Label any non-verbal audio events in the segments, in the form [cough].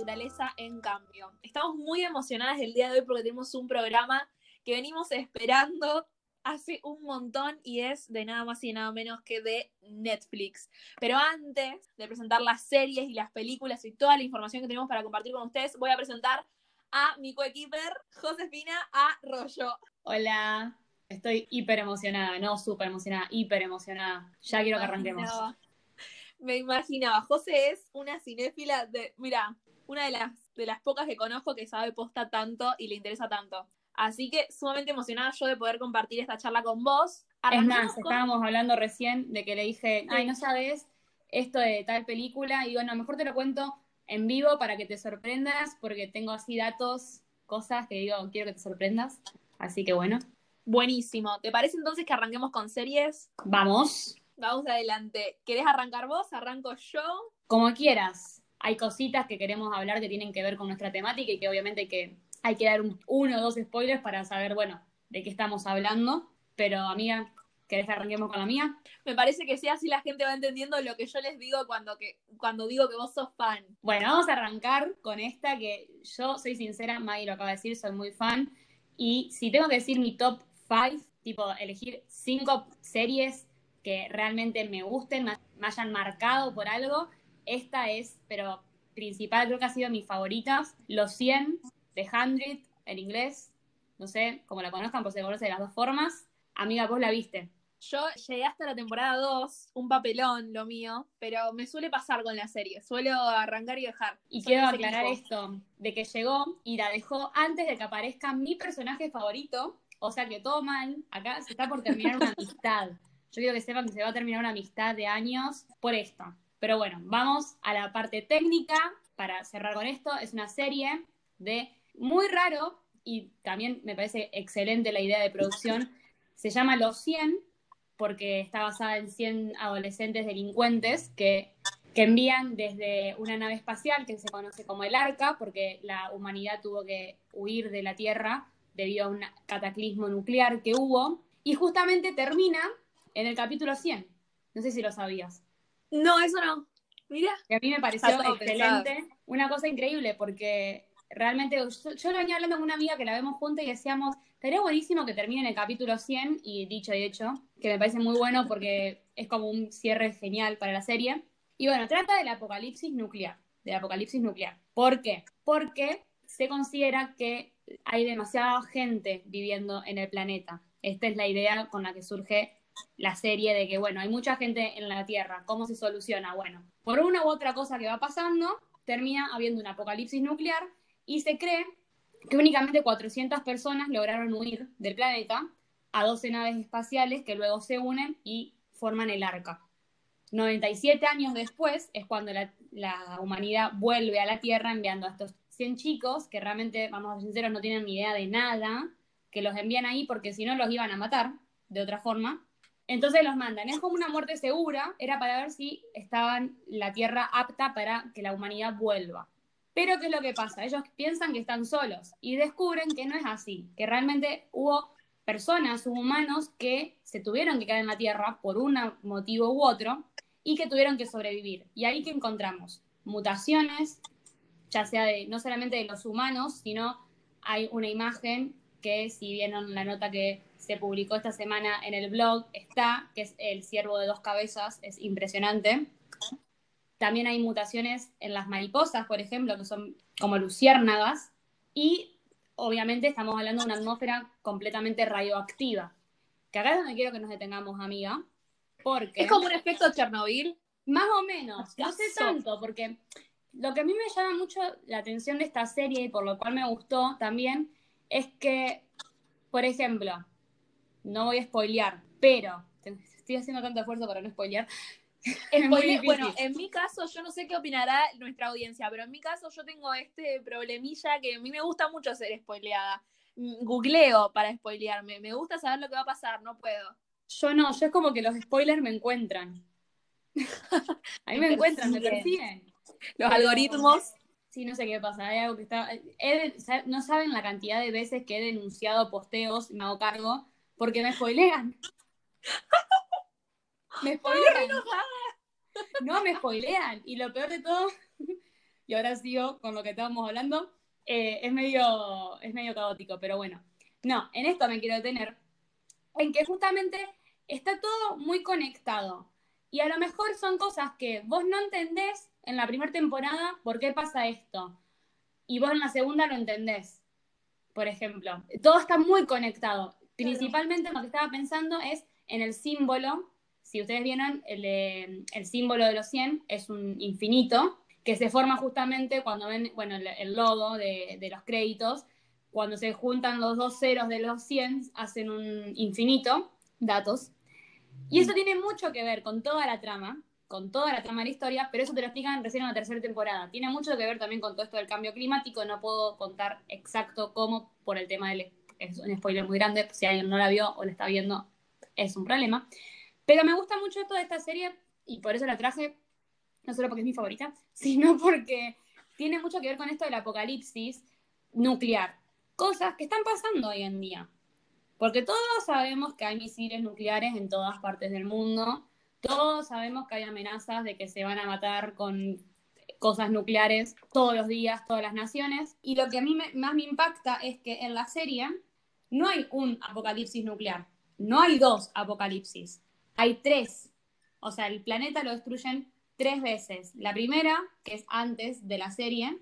Naturaleza en Cambio. Estamos muy emocionadas el día de hoy porque tenemos un programa que venimos esperando hace un montón y es de nada más y nada menos que de Netflix. Pero antes de presentar las series y las películas y toda la información que tenemos para compartir con ustedes, voy a presentar a mi coequiper Josefina Arroyo. Hola, estoy hiper emocionada, no súper emocionada, hiper emocionada. Ya quiero que arranquemos. Me imaginaba, José es una cinéfila de, mira, una de las, de las pocas que conozco que sabe posta tanto y le interesa tanto. Así que sumamente emocionada yo de poder compartir esta charla con vos. es más, estábamos hablando recién de que le dije, ay, no sabes esto de tal película, y digo, no, mejor te lo cuento en vivo para que te sorprendas, porque tengo así datos, cosas que digo, quiero que te sorprendas. Así que bueno. Buenísimo. ¿Te parece entonces que arranquemos con series? Vamos. Vamos adelante. ¿Querés arrancar vos? ¿Arranco yo? Como quieras. Hay cositas que queremos hablar que tienen que ver con nuestra temática y que obviamente que hay que dar uno o dos spoilers para saber, bueno, de qué estamos hablando. Pero, amiga, ¿querés que arranquemos con la mía? Me parece que sí, así la gente va entendiendo lo que yo les digo cuando, que, cuando digo que vos sos fan. Bueno, vamos a arrancar con esta que yo soy sincera, Maggie lo acaba de decir, soy muy fan. Y si tengo que decir mi top 5, tipo elegir cinco series que realmente me gusten, me hayan marcado por algo, esta es, pero principal, creo que ha sido mi favorita, Los 100, The 100 en inglés, no sé cómo la conozcan, por se conoce de las dos formas. Amiga, vos la viste. Yo llegué hasta la temporada 2, un papelón lo mío, pero me suele pasar con la serie, suelo arrancar y dejar. Y quiero aclarar esto, de que llegó y la dejó antes de que aparezca mi personaje favorito, o sea que todo mal, acá se está por terminar una [laughs] amistad. Yo quiero que sepan que se va a terminar una amistad de años por esto. Pero bueno, vamos a la parte técnica para cerrar con esto. Es una serie de muy raro y también me parece excelente la idea de producción. Se llama Los 100 porque está basada en 100 adolescentes delincuentes que, que envían desde una nave espacial que se conoce como el Arca, porque la humanidad tuvo que huir de la Tierra debido a un cataclismo nuclear que hubo. Y justamente termina en el capítulo 100. No sé si lo sabías. No, eso no. Mira. Que a mí me pareció excelente. Una cosa increíble porque realmente yo, lo venía hablando con una amiga que la vemos juntas y decíamos, estaría buenísimo que termine en el capítulo 100 y dicho y hecho, que me parece muy bueno porque es como un cierre genial para la serie. Y bueno, trata del apocalipsis nuclear, del apocalipsis nuclear. ¿Por qué? Porque se considera que hay demasiada gente viviendo en el planeta. Esta es la idea con la que surge la serie de que, bueno, hay mucha gente en la Tierra, ¿cómo se soluciona? Bueno, por una u otra cosa que va pasando, termina habiendo un apocalipsis nuclear y se cree que únicamente 400 personas lograron huir del planeta a 12 naves espaciales que luego se unen y forman el arca. 97 años después es cuando la, humanidad vuelve a la Tierra enviando a estos 100 chicos que realmente, vamos a ser sinceros, no tienen ni idea de nada, que los envían ahí porque si no los iban a matar de otra forma. Entonces los mandan. Es como una muerte segura, era para ver si estaban la Tierra apta para que la humanidad vuelva. Pero ¿qué es lo que pasa? Ellos piensan que están solos y descubren que no es así, que realmente hubo personas, humanos, que se tuvieron que quedar en la Tierra por un motivo u otro y que tuvieron que sobrevivir. Y ahí que encontramos mutaciones, ya sea de no solamente de los humanos, sino hay una imagen que si vieron la nota que se publicó esta semana en el blog, está, que es el ciervo de dos cabezas, es impresionante. También hay mutaciones en las mariposas, por ejemplo, que son como luciérnagas. Y obviamente estamos hablando de una atmósfera completamente radioactiva. Que acá es donde quiero que nos detengamos, amiga. Porque... ¿Es como un efecto Chernobyl? Más o menos. No sé tanto, porque lo que a mí me llama mucho la atención de esta serie y por lo cual me gustó también es que, por ejemplo, no voy a spoilear, pero estoy haciendo tanto esfuerzo para no spoilear. [laughs] bueno, en mi caso, yo no sé qué opinará nuestra audiencia, pero en mi caso yo tengo este problemilla que a mí me gusta mucho ser spoileada. Mm, googleo para spoilearme, me gusta saber lo que va a pasar, no puedo. Yo no, yo es como que los spoilers me encuentran. [laughs] a mí me, encuentran, me persiguen. Los algoritmos. Sí, no sé qué pasa. Hay algo que está. no saben la cantidad de veces que he denunciado posteos y me hago cargo porque me spoilean. [laughs] me spoilean. no me spoilean. Y lo peor de todo, [laughs] y ahora sigo con lo que estábamos hablando, eh, es, medio, es medio caótico, pero bueno. No, en esto me quiero detener, en que justamente está todo muy conectado. Y a lo mejor son cosas que vos no entendés en la primera temporada por qué pasa esto. Y vos en la segunda lo entendés, por ejemplo. Todo está muy conectado. Principalmente lo que estaba pensando es en el símbolo. Si ustedes vieron, el, el símbolo de los 100 es un infinito que se forma justamente cuando ven, bueno, el, logo de, de, los créditos, cuando se juntan los dos ceros de los 100, hacen un infinito, datos. Y eso tiene mucho que ver con toda la trama, con toda la trama de la historia, pero eso te lo explican recién en la tercera temporada. Tiene mucho que ver también con todo esto del cambio climático, no puedo contar exacto cómo por el tema del... Es un spoiler muy grande, si alguien no la vio o la está viendo, es un problema. Pero me gusta mucho esto de esta serie y por eso la traje no solo porque es mi favorita, [laughs] sino porque tiene mucho que ver con esto del apocalipsis nuclear. Cosas que están pasando hoy en día. Porque todos sabemos que hay misiles nucleares en todas partes del mundo. Todos sabemos que hay amenazas de que se van a matar con cosas nucleares todos los días, todas las naciones. Y lo que a mí más me impacta es que en la serie no hay un apocalipsis nuclear, no hay dos apocalipsis, hay tres. O sea, el planeta lo destruyen tres veces. La primera, que es antes de la serie,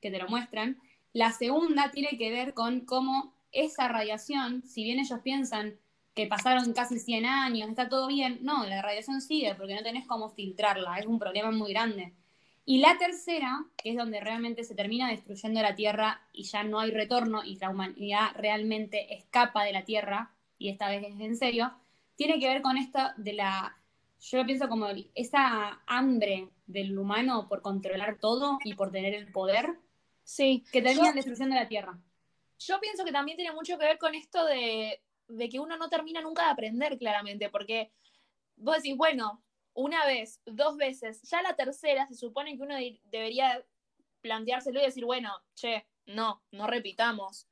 que te lo muestran. La segunda tiene que ver con cómo esa radiación, si bien ellos piensan que pasaron casi 100 años, está todo bien, no, la radiación sigue porque no tenés cómo filtrarla, es un problema muy grande. Y la tercera, que es donde realmente se termina destruyendo la Tierra y ya no hay retorno y la humanidad realmente escapa de la Tierra, y esta vez es en serio, tiene que ver con esto de la yo lo pienso como esa hambre del humano por controlar todo y por tener el poder. Sí. Que termina en destrucción de la Tierra. Yo pienso que también tiene mucho que ver con esto de, que uno no termina nunca de aprender, claramente, porque vos decís, bueno, una vez, dos veces, ya la tercera se supone que uno debería planteárselo y decir, bueno, che, no, no repitamos.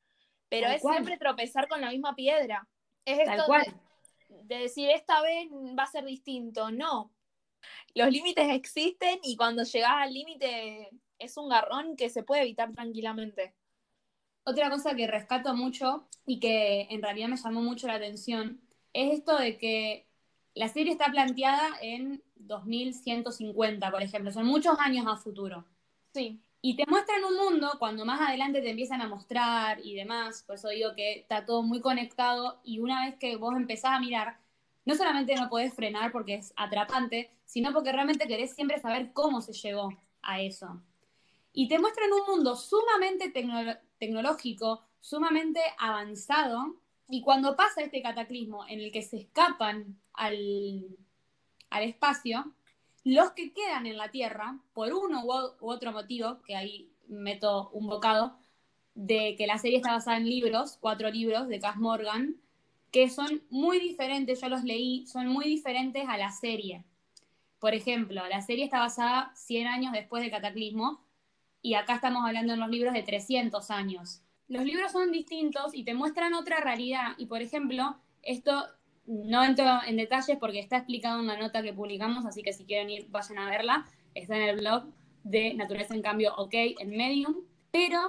Pero es siempre tropezar con la misma piedra. Es esto cual de decir esta vez va a ser distinto. No. Los límites existen y cuando llegás al límite es un garrón que se puede evitar tranquilamente. Otra cosa que rescato mucho y que en realidad me llamó mucho la atención es esto de que la serie está planteada en 2150, por ejemplo, son muchos años a futuro. Sí. Y te muestran un mundo cuando más adelante te empiezan a mostrar y demás, por eso digo que está todo muy conectado y una vez que vos empezás a mirar, no solamente no podés frenar porque es atrapante, sino porque realmente querés siempre saber cómo se llegó a eso. Y te muestran un mundo sumamente tecnológico, sumamente avanzado, y cuando pasa este cataclismo en el que se escapan al, al espacio, los que quedan en la Tierra, por uno u otro motivo, que ahí meto un bocado, de que la serie está basada en libros, cuatro libros de Cass Morgan, que son muy diferentes, yo los leí, son muy diferentes a la serie. Por ejemplo, la serie está basada 100 años después del Cataclismo y acá estamos hablando en los libros de 300 años. Los libros son distintos y te muestran otra realidad y, por ejemplo, esto no entro en detalles porque está explicado en la nota que publicamos, así que si quieren ir, vayan a verla. Está en el blog de Naturaleza en Cambio OK en Medium. Pero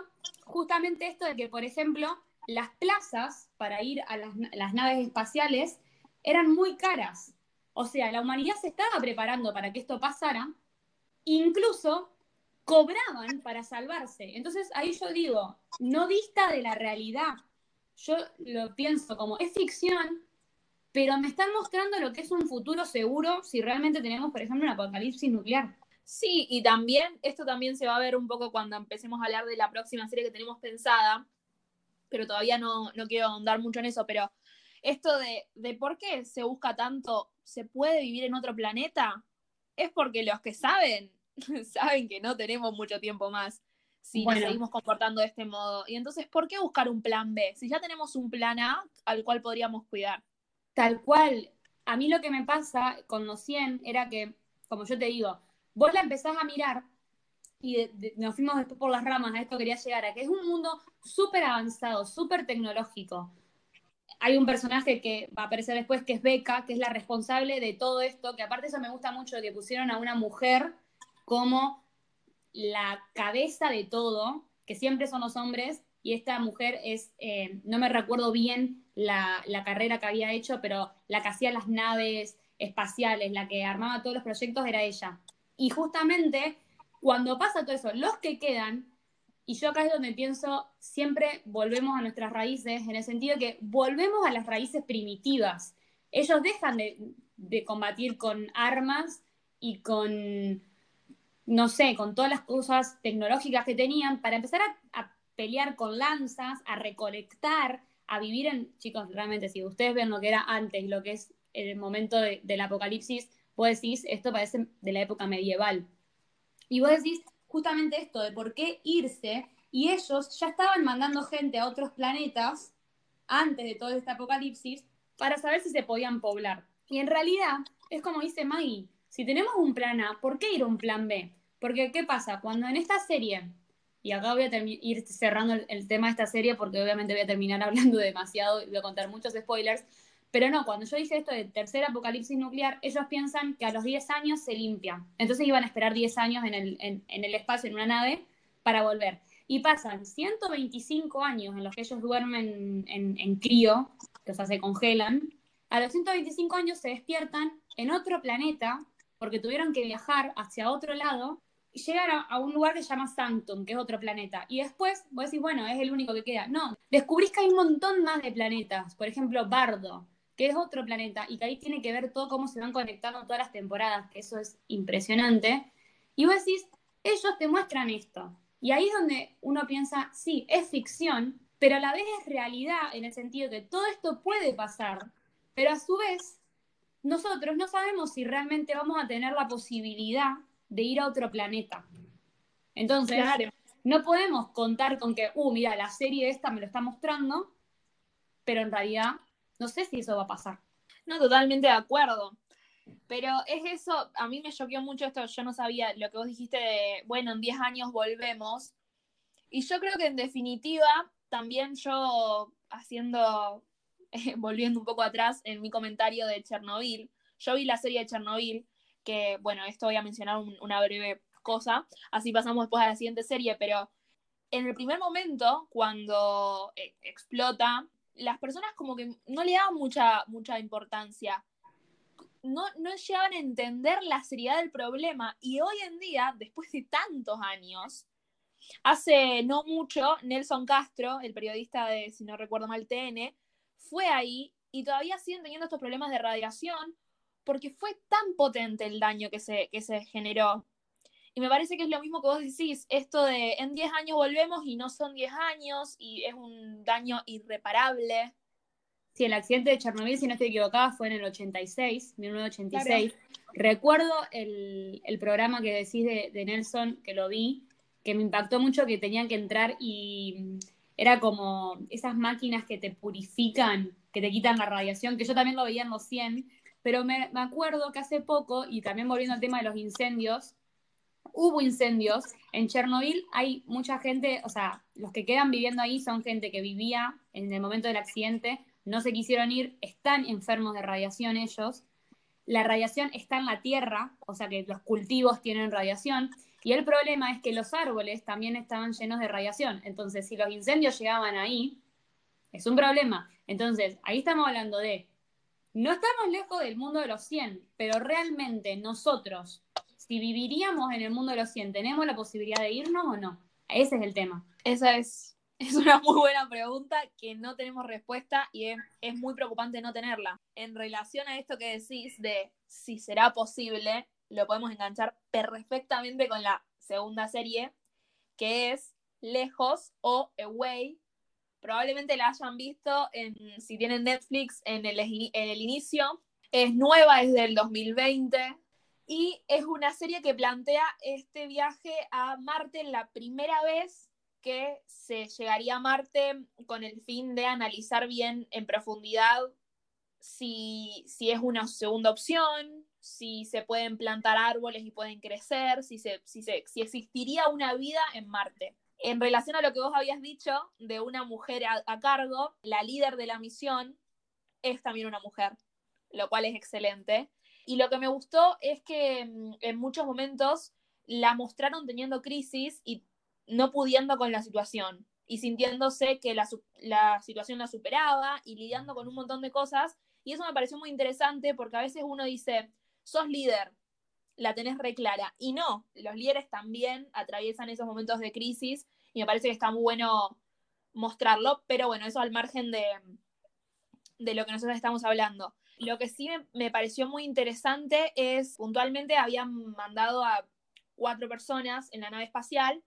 justamente esto de que, por ejemplo, las plazas para ir a las, naves espaciales eran muy caras. O sea, la humanidad se estaba preparando para que esto pasara, incluso cobraban para salvarse. Entonces ahí yo digo, no dista de la realidad. Yo lo pienso como, es ficción, pero me están mostrando lo que es un futuro seguro si realmente tenemos, por ejemplo, un apocalipsis nuclear. Sí, y también, esto también se va a ver un poco cuando empecemos a hablar de la próxima serie que tenemos pensada, pero todavía no, no quiero ahondar mucho en eso, pero esto de, de por qué se busca tanto, ¿se puede vivir en otro planeta? Es porque los que saben, [laughs] saben que no tenemos mucho tiempo más si nos seguimos comportando de este modo. Y entonces, ¿por qué buscar un plan B? Si ya tenemos un plan A al cual podríamos cuidar. Tal cual. A mí lo que me pasa con los 100 era que, como yo te digo, vos la empezás a mirar y nos fuimos después por las ramas, a esto quería llegar, a que es un mundo súper avanzado, súper tecnológico. hay un personaje que va a aparecer después, que es Beca, que es la responsable de todo esto, que aparte eso me gusta mucho, que pusieron a una mujer como la cabeza de todo, que siempre son los hombres, y esta mujer es, eh, no me recuerdo bien la, la, carrera que había hecho, pero la que hacía las naves espaciales, la que armaba todos los proyectos era ella. Y justamente cuando pasa todo eso, los que quedan, y yo acá es donde pienso, siempre volvemos a nuestras raíces, en el sentido que volvemos a las raíces primitivas. Ellos dejan de, de combatir con armas y con no sé, con todas las cosas tecnológicas que tenían, para empezar a, pelear con lanzas, a recolectar, a vivir en, chicos, realmente, si ustedes ven lo que era antes, lo que es el momento del apocalipsis, vos decís, esto parece de la época medieval. Y vos decís justamente esto, de por qué irse, y ellos ya estaban mandando gente a otros planetas antes de todo este apocalipsis para saber si se podían poblar. Y en realidad, es como dice Maggie, si tenemos un plan A, ¿por qué ir a un plan B? Porque, ¿qué pasa? Cuando en esta serie, y acá voy a ir cerrando el, tema de esta serie porque obviamente voy a terminar [laughs] hablando demasiado y voy a contar muchos spoilers, pero no, cuando yo dije esto de tercer apocalipsis nuclear, ellos piensan que a los 10 años se limpia. Entonces iban a esperar 10 años en el, espacio, en una nave, para volver. Y pasan 125 años en los que ellos duermen en, en crío, que o sea, se congelan. A los 125 años se despiertan en otro planeta porque tuvieron que viajar hacia otro lado y llegar a, un lugar que se llama Sanctum, que es otro planeta. Y después vos decís, bueno, es el único que queda. No, descubrís que hay un montón más de planetas. Por ejemplo, Bardo, que es otro planeta, y que ahí tiene que ver todo cómo se van conectando todas las temporadas, que eso es impresionante. Y vos decís, ellos te muestran esto. Y ahí es donde uno piensa, sí, es ficción, pero a la vez es realidad en el sentido que todo esto puede pasar, pero a su vez nosotros no sabemos si realmente vamos a tener la posibilidad de ir a otro planeta. Entonces, no podemos contar con que, uh, mira, la serie esta me lo está mostrando, pero en realidad no sé si eso va a pasar. No, totalmente de acuerdo. Pero es eso, a mí me choqueó mucho esto, yo no sabía lo que vos dijiste de, bueno, en 10 años volvemos. Y yo creo que en definitiva, también yo haciendo [laughs] volviendo un poco atrás en mi comentario de Chernobyl, yo vi la serie de Chernobyl, que bueno, esto voy a mencionar una breve cosa, así pasamos después a la siguiente serie, pero en el primer momento, cuando eh, explota, las personas como que no le daban mucha, mucha importancia. No, no llegaban a entender la seriedad del problema. Y hoy en día, después de tantos años, hace no mucho, Nelson Castro, el periodista de, si no recuerdo mal, TN, fue ahí y todavía siguen teniendo estos problemas de radiación porque fue tan potente el daño que se, que se generó. Y me parece que es lo mismo que vos decís, esto de en 10 años volvemos y no son 10 años y es un daño irreparable. Sí, el accidente de Chernobyl, si no estoy equivocada, fue en el 86, 1986. Recuerdo el, programa que decís de, de Nelson, que lo vi, que me impactó mucho que tenían que entrar y era como esas máquinas que te purifican, que te quitan la radiación, que yo también lo veía en los 100, pero me, acuerdo que hace poco, y también volviendo al tema de los incendios, hubo incendios. En Chernobyl hay mucha gente, o sea, los que quedan viviendo ahí son gente que vivía en el momento del accidente, no se quisieron ir, están enfermos de radiación ellos. La radiación está en la tierra, o sea que los cultivos tienen radiación. Y el problema es que los árboles también estaban llenos de radiación. Entonces, si los incendios llegaban ahí, es un problema. Entonces, ahí estamos hablando de, no estamos lejos del mundo de los 100, pero realmente nosotros, si viviríamos en el mundo de los 100, ¿tenemos la posibilidad de irnos o no? Ese es el tema. Esa es, es una muy buena pregunta que no tenemos respuesta y es, es muy preocupante no tenerla. En relación a esto que decís de si será posible, lo podemos enganchar perfectamente con la segunda serie, que es Lejos o Away. Probablemente la hayan visto en, si tienen Netflix en el, en el inicio. Es nueva, es del 2020 y es una serie que plantea este viaje a Marte la primera vez que se llegaría a Marte con el fin de analizar bien en profundidad si, si es una segunda opción, si se pueden plantar árboles y pueden crecer, si, se, si, se, si existiría una vida en Marte. En relación a lo que vos habías dicho de una mujer a, cargo, la líder de la misión es también una mujer, lo cual es excelente. Y lo que me gustó es que mm, en muchos momentos la mostraron teniendo crisis y no pudiendo con la situación y sintiéndose que la, la, situación la superaba y lidiando con un montón de cosas. Y eso me pareció muy interesante porque a veces uno dice, sos líder, la tenés re clara. Y no, los líderes también atraviesan esos momentos de crisis y me parece que está muy bueno mostrarlo, pero bueno, eso al margen de, de lo que nosotros estamos hablando. Lo que sí me, me, pareció muy interesante es, puntualmente habían mandado a cuatro personas en la nave espacial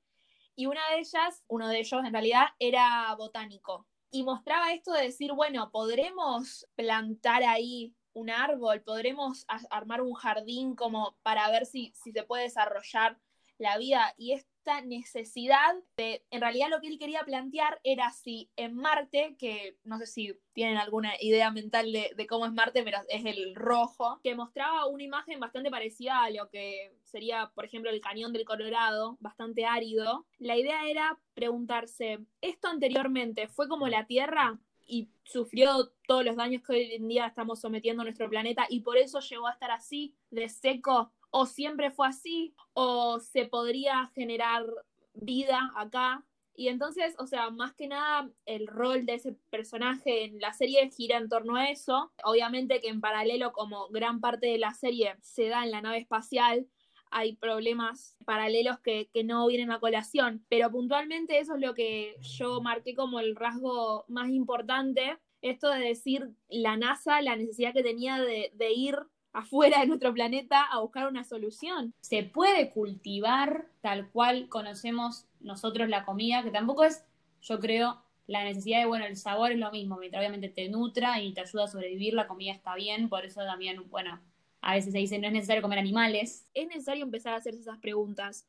y una de ellas, uno de ellos en realidad, era botánico. Y mostraba esto de decir, bueno, podremos plantar ahí un árbol, podremos armar un jardín como para ver si, si se puede desarrollar la vida. Y es necesidad de, en realidad lo que él quería plantear era si en Marte, que no sé si tienen alguna idea mental de, cómo es Marte, pero es el rojo, que mostraba una imagen bastante parecida a lo que sería, por ejemplo, el cañón del Colorado, bastante árido. La idea era preguntarse, ¿esto anteriormente fue como la Tierra? Y sufrió todos los daños que hoy en día estamos sometiendo a nuestro planeta y por eso llegó a estar así, de seco, o siempre fue así, o se podría generar vida acá. Y entonces, o sea, más que nada el rol de ese personaje en la serie gira en torno a eso. Obviamente que en paralelo, como gran parte de la serie se da en la nave espacial, hay problemas paralelos que, que, no vienen a colación, pero puntualmente eso es lo que yo marqué como el rasgo más importante, esto de decir la NASA, la necesidad que tenía de, de ir afuera de nuestro planeta a buscar una solución. Se puede cultivar tal cual conocemos nosotros la comida, que tampoco es, yo creo, la necesidad de, bueno, el sabor es lo mismo, mientras obviamente te nutra y te ayuda a sobrevivir, la comida está bien, por eso también, bueno, a veces se dice no es necesario comer animales. Es necesario empezar a hacerse esas preguntas,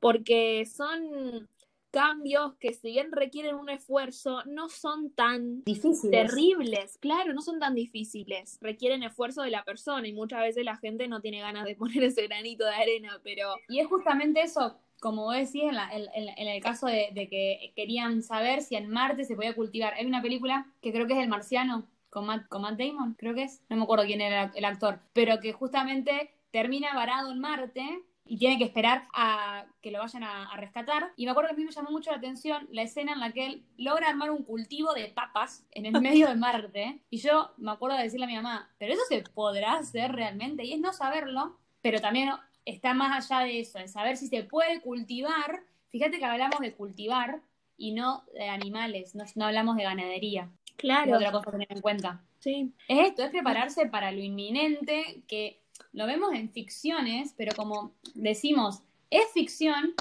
porque son cambios que si bien requieren un esfuerzo, no son tan difíciles. terribles, claro, no son tan difíciles, requieren esfuerzo de la persona y muchas veces la gente no tiene ganas de [laughs] poner ese granito de arena, pero... Y es justamente eso, como vos decís, en, en, el caso de, que querían saber si en Marte se podía cultivar. Hay una película que creo que es El Marciano, con Matt, Damon, creo que es, no me acuerdo quién era el actor, pero que justamente termina varado en Marte y tiene que esperar a que lo vayan a, rescatar. Y me acuerdo que a mí me llamó mucho la atención la escena en la que él logra armar un cultivo de papas en el medio de Marte. Y yo me acuerdo de decirle a mi mamá, pero eso se podrá hacer realmente. Y es no saberlo, pero también está más allá de eso, de saber si se puede cultivar. Fíjate que hablamos de cultivar y no de animales, no hablamos de ganadería. Claro. Es otra cosa a tener en cuenta. Sí. Es esto, es prepararse para lo inminente que lo vemos en ficciones, pero como decimos, es ficción,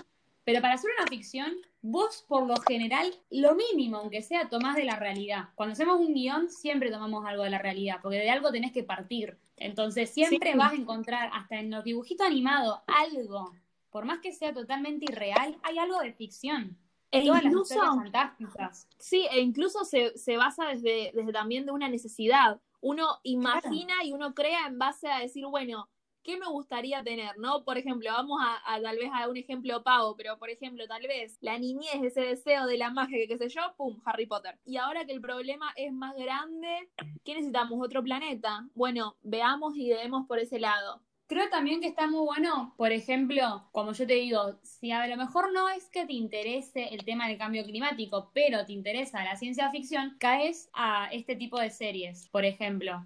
pero para hacer una ficción, vos por lo general, lo mínimo, aunque sea, tomás de la realidad. Cuando hacemos un guion, siempre tomamos algo de la realidad, porque de algo tenés que partir. Entonces, siempre vas a encontrar, hasta en los dibujitos animados, algo. Por más que sea totalmente irreal, hay algo de ficción. E incluso, fantásticas. Sí, e incluso se, se basa desde, desde también de una necesidad uno imagina y uno crea en base a decir, bueno, ¿qué me gustaría tener? ¿No? Por ejemplo, vamos a, tal vez a un ejemplo pavo, pero por ejemplo, tal vez la niñez, ese deseo de la magia, que qué sé yo, ¡pum! Harry Potter. Y ahora que el problema es más grande, ¿qué necesitamos? ¿Otro planeta? Bueno, veamos y debemos por ese lado. Creo también que está muy bueno, por ejemplo, como yo te digo, si a lo mejor no es que te interese el tema del cambio climático, pero te interesa la ciencia ficción, caes a este tipo de series, por ejemplo.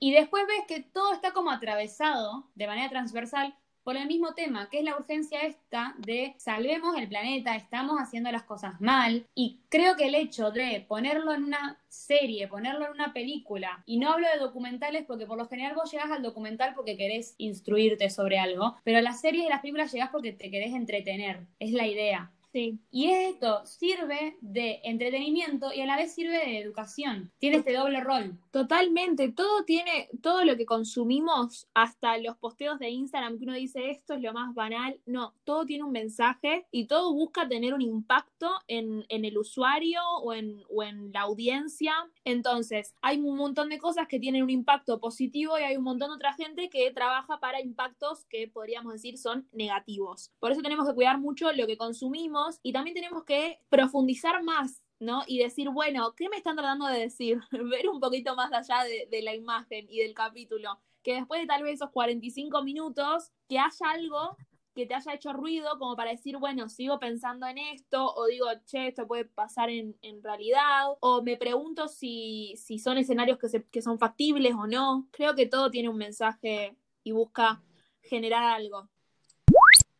Y después ves que todo está como atravesado de manera transversal por el mismo tema, que es la urgencia esta de salvemos el planeta, estamos haciendo las cosas mal. Y creo que el hecho de ponerlo en una serie, ponerlo en una película, y no hablo de documentales porque por lo general vos llegás al documental porque querés instruirte sobre algo, pero las series y las películas llegás porque te querés entretener, es la idea. Sí. Y esto sirve de entretenimiento y a la vez sirve de educación. Tiene este doble rol. Totalmente. Todo tiene, todo lo que consumimos, hasta los posteos de Instagram que uno dice esto es lo más banal. No, todo tiene un mensaje y todo busca tener un impacto en, en el usuario o en, o en la audiencia. Entonces, hay un montón de cosas que tienen un impacto positivo y hay un montón de otra gente que trabaja para impactos que podríamos decir son negativos. Por eso tenemos que cuidar mucho lo que consumimos y también tenemos que profundizar más ¿no? Y decir, bueno, ¿qué me están tratando de decir? [laughs] Ver un poquito más allá de, la imagen y del capítulo. Que después de tal vez esos 45 minutos, que haya algo que te haya hecho ruido como para decir, bueno, sigo pensando en esto, o digo, che, esto puede pasar en, en realidad, o me pregunto si, si son escenarios que, se, que son factibles o no. Creo que todo tiene un mensaje y busca generar algo.